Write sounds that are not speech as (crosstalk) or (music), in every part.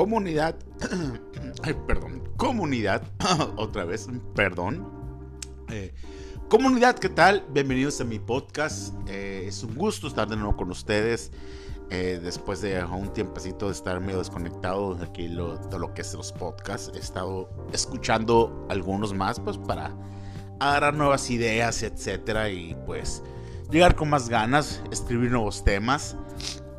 comunidad, (clears throat) perdón, comunidad, (clears throat) otra vez, perdón. Eh, comunidad, ¿qué tal? Bienvenidos a mi podcast. Eh, es un gusto estar de nuevo con ustedes. Eh, después de un tiempecito de estar medio desconectado de aquí lo, de lo que es los podcasts, he estado escuchando algunos más, pues para agarrar nuevas ideas, etcétera, y pues llegar con más ganas, escribir nuevos temas.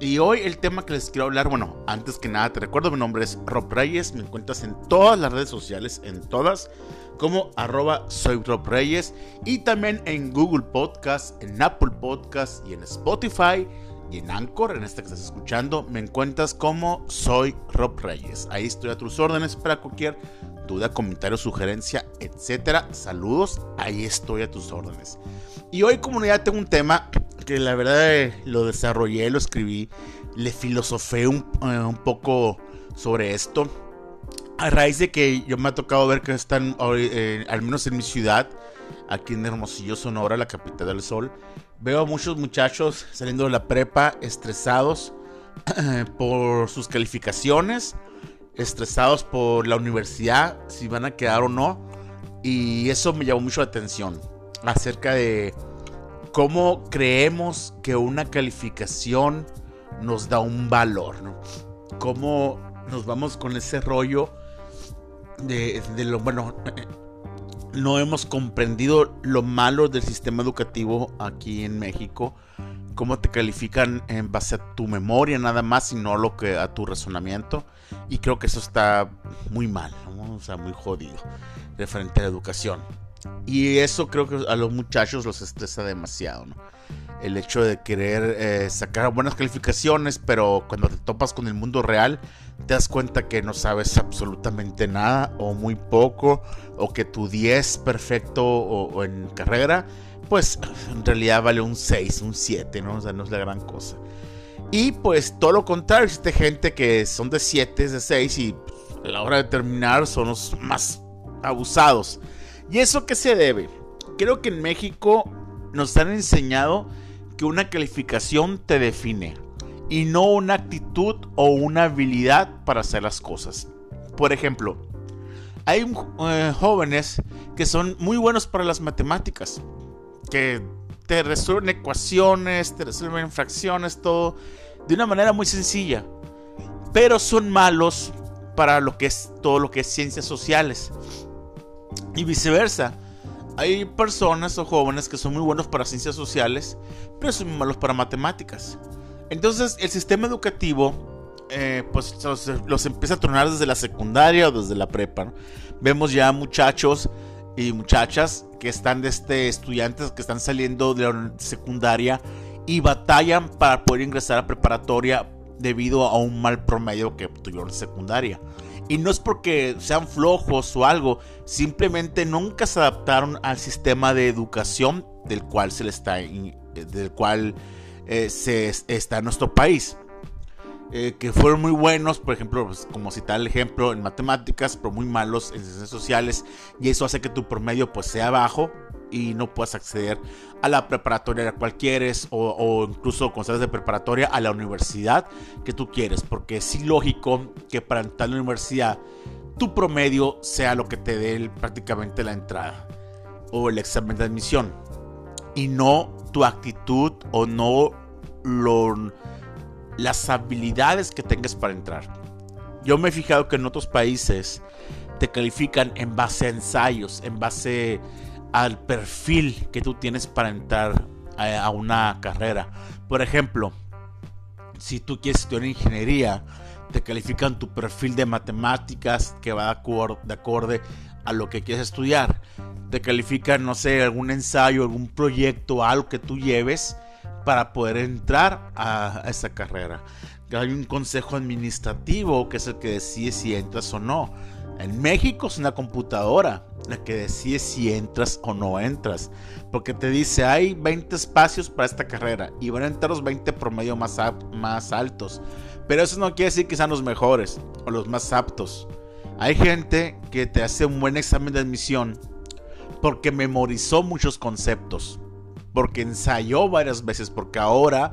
Y hoy el tema que les quiero hablar, bueno, antes que nada te recuerdo, mi nombre es Rob Reyes, me encuentras en todas las redes sociales, en todas, como arroba soy Rob Reyes, y también en Google Podcast, en Apple Podcast y en Spotify y en Anchor, en esta que estás escuchando, me encuentras como soy Rob Reyes. Ahí estoy a tus órdenes para cualquier duda, comentario, sugerencia, etcétera. Saludos, ahí estoy a tus órdenes. Y hoy comunidad tengo un tema que la verdad eh, lo desarrollé, lo escribí, le filosofé un, eh, poco sobre esto. A raíz de que yo me ha tocado ver que están, eh, al menos en mi ciudad, aquí en Hermosillo, Sonora, la capital del sol, veo a muchos muchachos saliendo de la prepa estresados (clears throat) por sus calificaciones, estresados por la universidad, si van a quedar o no. Y eso me llamó mucho la atención acerca de cómo creemos que una calificación nos da un valor, ¿no? Cómo nos vamos con ese rollo de, lo, bueno, (clears throat) no hemos comprendido lo malo del sistema educativo aquí en México, cómo te califican en base a tu memoria nada más y no lo que a tu razonamiento. Y creo que eso está muy mal, o sea, muy jodido referente a la educación. Y eso creo que a los muchachos los estresa demasiado, ¿no? El hecho de querer eh, sacar buenas calificaciones, pero cuando te topas con el mundo real, te das cuenta que no sabes absolutamente nada o muy poco, o que tu 10 perfecto o, en carrera, pues en realidad vale un 6, un 7, ¿no? O sea, no es la gran cosa. Y pues todo lo contrario, existe gente que son de 7, de 6 y a la hora de terminar son los más abusados. ¿Y eso qué se debe? Creo que en México nos han enseñado que una calificación te define y no una actitud o una habilidad para hacer las cosas. Por ejemplo, hay eh, jóvenes que son muy buenos para las matemáticas, que te resuelven ecuaciones, te resuelven fracciones, todo de una manera muy sencilla, pero son malos para lo que es todo lo que es ciencias sociales. Y viceversa. Hay personas o jóvenes que son muy buenos para ciencias sociales, pero son muy malos para matemáticas. Entonces el sistema educativo eh, pues los, empieza a tronar desde la secundaria o desde la prepa. Vemos ya muchachos y muchachas que están de este estudiantes que están saliendo de la secundaria y batallan para poder ingresar a preparatoria debido a un mal promedio que tuvieron en secundaria. Y no es porque sean flojos o algo, simplemente nunca se adaptaron al sistema de educación del cual se le está, del cual eh, se está en nuestro país. Eh, que fueron muy buenos, por ejemplo, pues, como citar el ejemplo en matemáticas, pero muy malos en ciencias sociales, y eso hace que tu promedio pues sea bajo y no puedas acceder a la preparatoria a cual quieres o, incluso sales de preparatoria a la universidad que tú quieres, porque es ilógico que para entrar a la universidad tu promedio sea lo que te dé prácticamente la entrada o el examen de admisión y no tu actitud o no lo las habilidades que tengas para entrar. Yo me he fijado que en otros países te califican en base a ensayos, en base al perfil que tú tienes para entrar a, una carrera. Por ejemplo, si tú quieres estudiar ingeniería, te califican tu perfil de matemáticas que va de, de acorde a lo que quieres estudiar. Te califican, no sé, algún ensayo, algún proyecto, algo que tú lleves para poder entrar a, esa carrera. Hay un consejo administrativo que es el que decide si entras o no. En México es una computadora la que decide si entras o no entras. Porque te dice, hay 20 espacios para esta carrera y van a entrar los 20 promedio más, más altos. Pero eso no quiere decir que sean los mejores o los más aptos. Hay gente que te hace un buen examen de admisión porque memorizó muchos conceptos porque ensayó varias veces, porque ahora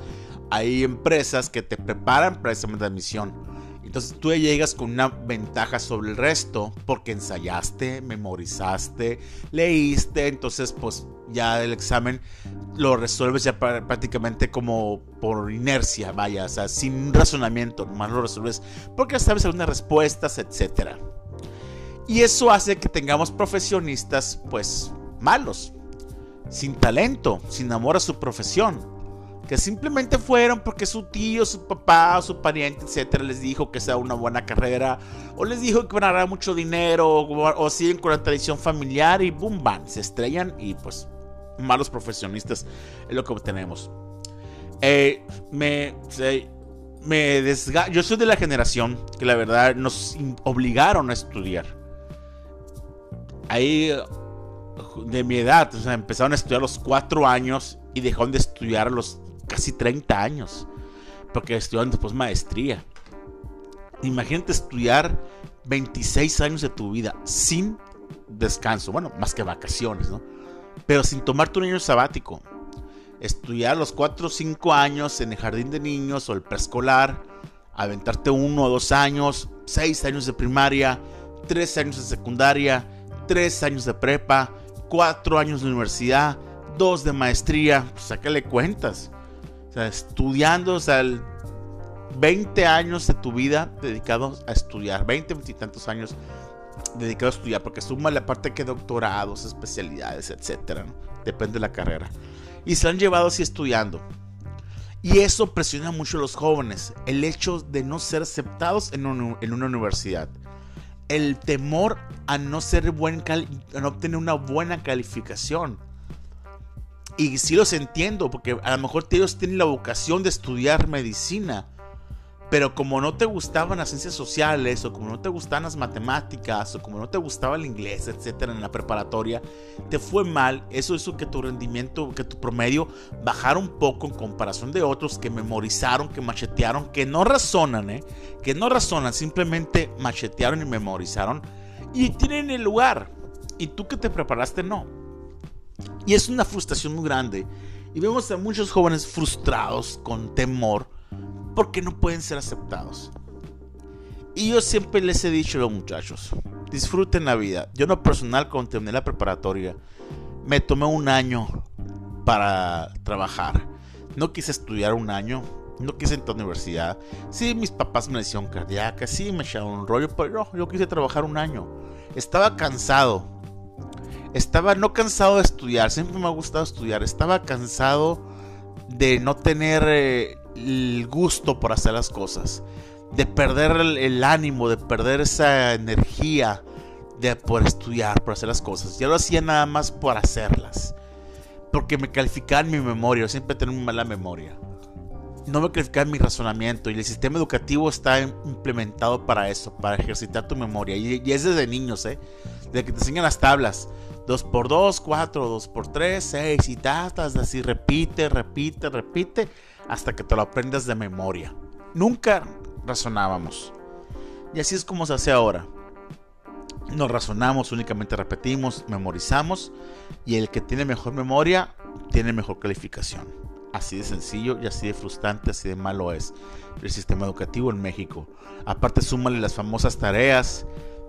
hay empresas que te preparan para examen de admisión. Entonces tú llegas con una ventaja sobre el resto porque ensayaste, memorizaste, leíste, entonces pues ya el examen lo resuelves ya prácticamente como por inercia, vaya, o sea, sin razonamiento, nomás lo resuelves porque sabes algunas respuestas, etc. Y eso hace que tengamos profesionistas pues malos, sin talento, sin amor a su profesión que simplemente fueron porque su tío, su papá, su pariente, etcétera, les dijo que sea una buena carrera, o les dijo que van a ganar mucho dinero, o, siguen con la tradición familiar y boom, van, se estrellan y pues malos profesionistas es lo que obtenemos. Eh, me, me desga Yo soy de la generación que la verdad nos obligaron a estudiar. Ahí de mi edad, o sea, empezaron a estudiar a los cuatro años y dejaron de estudiar a los casi 30 años, porque estudiaron después maestría. Imagínate estudiar 26 años de tu vida sin descanso, bueno, más que vacaciones, ¿no? Pero sin tomarte un año sabático. Estudiar los 4 o 5 años en el jardín de niños o el preescolar, aventarte uno o dos años, 6 años de primaria, 3 años de secundaria, 3 años de prepa, 4 años de universidad, 2 de maestría, pues sácale cuentas estudiando, o sea, 20 años de tu vida dedicados a estudiar, 20, 20 y tantos años dedicados a estudiar, porque suma la parte que doctorados, especialidades, etcétera, depende de la carrera. Y se han llevado así estudiando. Y eso presiona mucho a los jóvenes, el hecho de no ser aceptados en, en una universidad. El temor a no ser buen a no obtener una buena calificación. Y sí los entiendo, porque a lo mejor ellos tienen la vocación de estudiar medicina. Pero como no te gustaban las ciencias sociales, o como no te gustaban las matemáticas, o como no te gustaba el inglés, etcétera, en la preparatoria, te fue mal. Eso hizo que tu rendimiento, que tu promedio bajara un poco en comparación de otros que memorizaron, que machetearon, que no razonan, ¿eh? Que no razonan, simplemente machetearon y memorizaron. Y tienen el lugar. Y tú que te preparaste, no. Y es una frustración muy grande. Y vemos a muchos jóvenes frustrados, con temor, porque no pueden ser aceptados. Y yo siempre les he dicho a los muchachos, disfruten la vida. Yo no personal, cuando terminé la preparatoria, me tomé un año para trabajar. No quise estudiar un año, no quise entrar a la universidad. Sí, mis papás me decían cardíaca, sí, me echaron un rollo, pero no, yo quise trabajar un año. Estaba cansado estaba no cansado de estudiar, siempre me ha gustado estudiar, estaba cansado de no tener eh, el gusto por hacer las cosas, de perder el, ánimo, de perder esa energía de por estudiar, por hacer las cosas. Yo lo hacía nada más por hacerlas, porque me calificaban mi memoria, yo siempre tengo una mala memoria. No me calificaban mi razonamiento y el sistema educativo está implementado para eso, para ejercitar tu memoria. Y, y es desde niños, ¿eh? De que te enseñan las tablas 2 por 2, 4, 2 por 3, 6 y tatas, así repite, repite, repite, hasta que te lo aprendas de memoria. Nunca razonábamos. Y así es como se hace ahora. No razonamos, únicamente repetimos, memorizamos y el que tiene mejor memoria tiene mejor calificación. Así de sencillo y así de frustrante, así de malo es el sistema educativo en México. Aparte, súmale las famosas tareas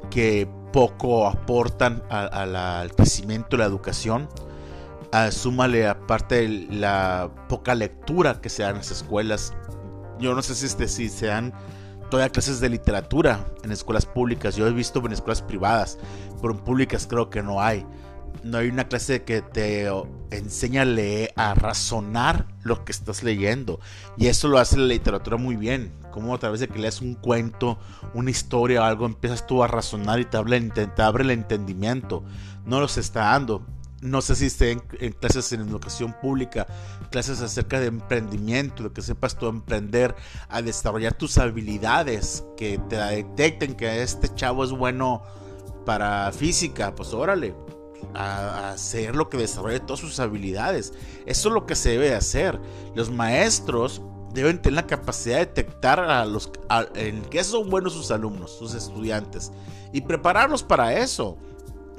que poco aportan al crecimiento de la educación. Uh, súmale aparte la poca lectura que se da en las escuelas. Yo no sé si, este, si se dan todavía clases de literatura en escuelas públicas. Yo he visto en escuelas privadas, pero en públicas creo que no hay no hay una clase que te enseña a leer, a razonar lo que estás leyendo. Y eso lo hace la literatura muy bien. Como a través de que lees un cuento, una historia o algo, empiezas tú a razonar y te, abre el entendimiento. No los está dando. No sé si esté en, clases en educación pública, clases acerca de emprendimiento, de que sepas tú emprender, a desarrollar tus habilidades, que te detecten que este chavo es bueno para física, pues órale, a, hacer lo que desarrolle todas sus habilidades. Eso es lo que se debe hacer. Los maestros deben tener la capacidad de detectar a los en qué son buenos sus alumnos, sus estudiantes y prepararlos para eso.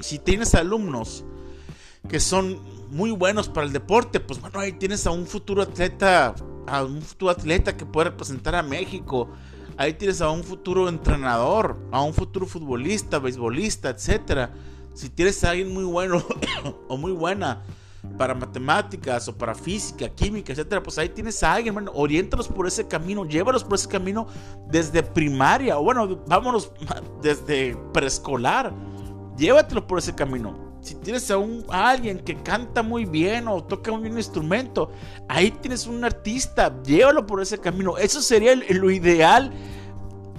Si tienes alumnos que son muy buenos para el deporte, pues bueno, ahí tienes a un futuro atleta, a un futuro atleta que puede representar a México Ahí tienes a un futuro entrenador, a un futuro futbolista, beisbolista, etc. Si tienes a alguien muy bueno (coughs) o muy buena para matemáticas o para física, química, etcétera, pues ahí tienes a alguien, bueno, oriéntalos por ese camino, llévalos por ese camino desde primaria, o bueno, vámonos (laughs) desde preescolar, llévatelos por ese camino. Si tienes a, un, alguien que canta muy bien o toca muy bien un instrumento, ahí tienes un artista, llévalo por ese camino. Eso sería lo ideal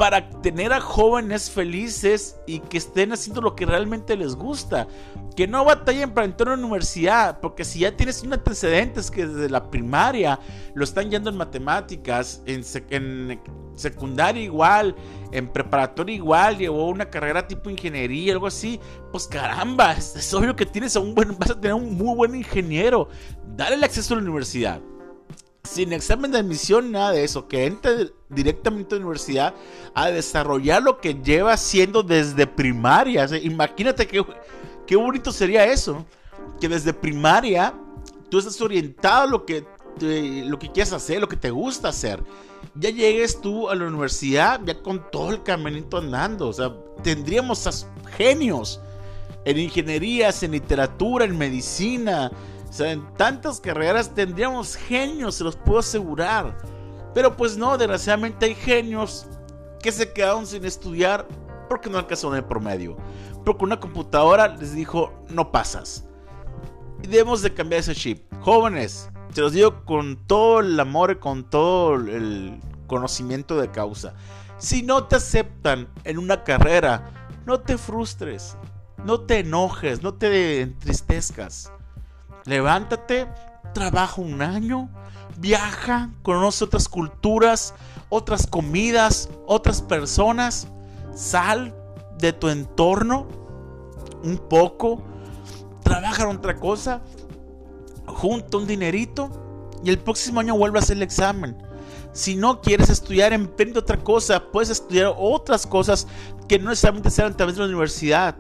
para tener a jóvenes felices y que estén haciendo lo que realmente les gusta. Que no batallen para entrar a la universidad, porque si ya tienes un antecedentes que desde la primaria lo están yendo en matemáticas, en, secundaria igual, en preparatoria igual, llevó una carrera tipo ingeniería, algo así, pues caramba, es, obvio que tienes a un buen, vas a tener un muy buen ingeniero. Dale el acceso a la universidad sin examen de admisión, nada de eso, que entre directamente a la universidad a desarrollar lo que lleva haciendo desde primaria. imagínate qué, qué bonito sería eso, que desde primaria tú estás orientado a lo que, lo que quieres hacer, lo que te gusta hacer. Ya llegues tú a la universidad ya con todo el caminito andando, o sea, tendríamos genios en ingenierías, en literatura, en medicina, o sea, en tantas carreras tendríamos genios, se los puedo asegurar. Pero pues no, desgraciadamente hay genios que se quedaron sin estudiar porque no alcanzaron el promedio. Porque una computadora les dijo, no pasas. Y debemos de cambiar ese chip. Jóvenes, se los digo con todo el amor y con todo el conocimiento de causa. Si no te aceptan en una carrera, no te frustres, no te enojes, no te entristezcas. Levántate, trabaja un año, viaja, conoce otras culturas, otras comidas, otras personas, sal de tu entorno un poco, trabaja en otra cosa, junta un dinerito y el próximo año vuelve a hacer el examen. Si no quieres estudiar, emprende otra cosa, puedes estudiar otras cosas que no necesariamente sean a través de la universidad.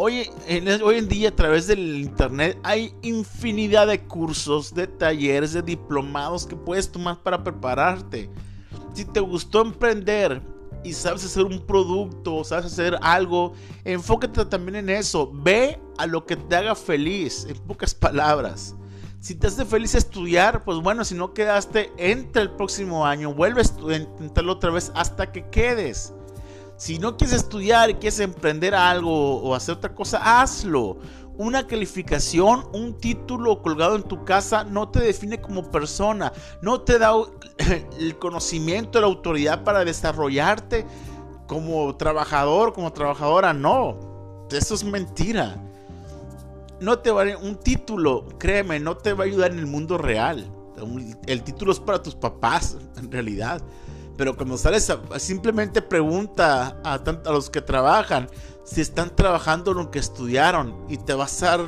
Hoy en, hoy en día a través del internet hay infinidad de cursos, de talleres, de diplomados que puedes tomar para prepararte. Si te gustó emprender y sabes hacer un producto, sabes hacer algo, enfócate también en eso. Ve a lo que te haga feliz, en pocas palabras. Si te hace feliz estudiar, pues bueno, si no quedaste, entra el próximo año, vuelve a intentarlo otra vez hasta que quedes. Si no quieres estudiar quieres emprender algo o hacer otra cosa, hazlo. Una calificación, un título colgado en tu casa no te define como persona, no te da (laughs) el conocimiento, la autoridad para desarrollarte como trabajador, como trabajadora, no. Eso es mentira. No te va a, un título, créeme, no te va a ayudar en el mundo real. El título es para tus papás, en realidad. Pero cuando sales, simplemente pregunta a, los que trabajan si están trabajando en lo que estudiaron y te vas a dar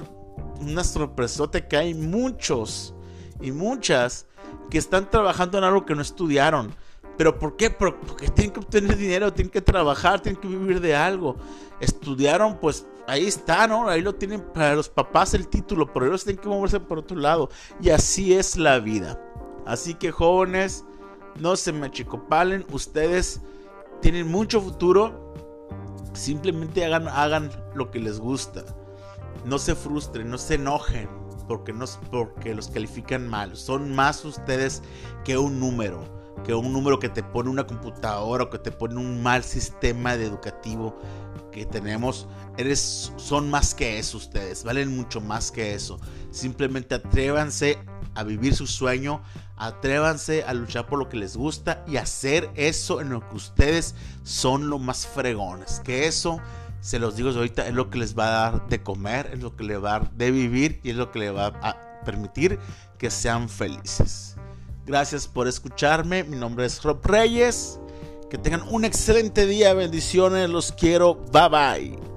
una sorpresota que hay muchos y muchas que están trabajando en algo que no estudiaron. ¿Pero por qué? Porque tienen que obtener dinero, tienen que trabajar, tienen que vivir de algo. Estudiaron, pues ahí está, ¿no? Ahí lo tienen para los papás el título, pero ellos tienen que moverse por otro lado. Y así es la vida. Así que jóvenes, no se me achicopalen, ustedes tienen mucho futuro, simplemente hagan, lo que les gusta. No se frustren, no se enojen porque, no, porque los califican mal. Son más ustedes que un número, que un número que te pone una computadora o que te pone un mal sistema de educativo que tenemos. Eres, son más que eso ustedes, valen mucho más que eso. Simplemente atrévanse a vivir su sueño, atrévanse a luchar por lo que les gusta y hacer eso en lo que ustedes son lo más fregones. Que eso, se los digo ahorita, es lo que les va a dar de comer, es lo que les va a dar de vivir y es lo que les va a permitir que sean felices. Gracias por escucharme. Mi nombre es Rob Reyes. Que tengan un excelente día. Bendiciones. Los quiero. Bye bye.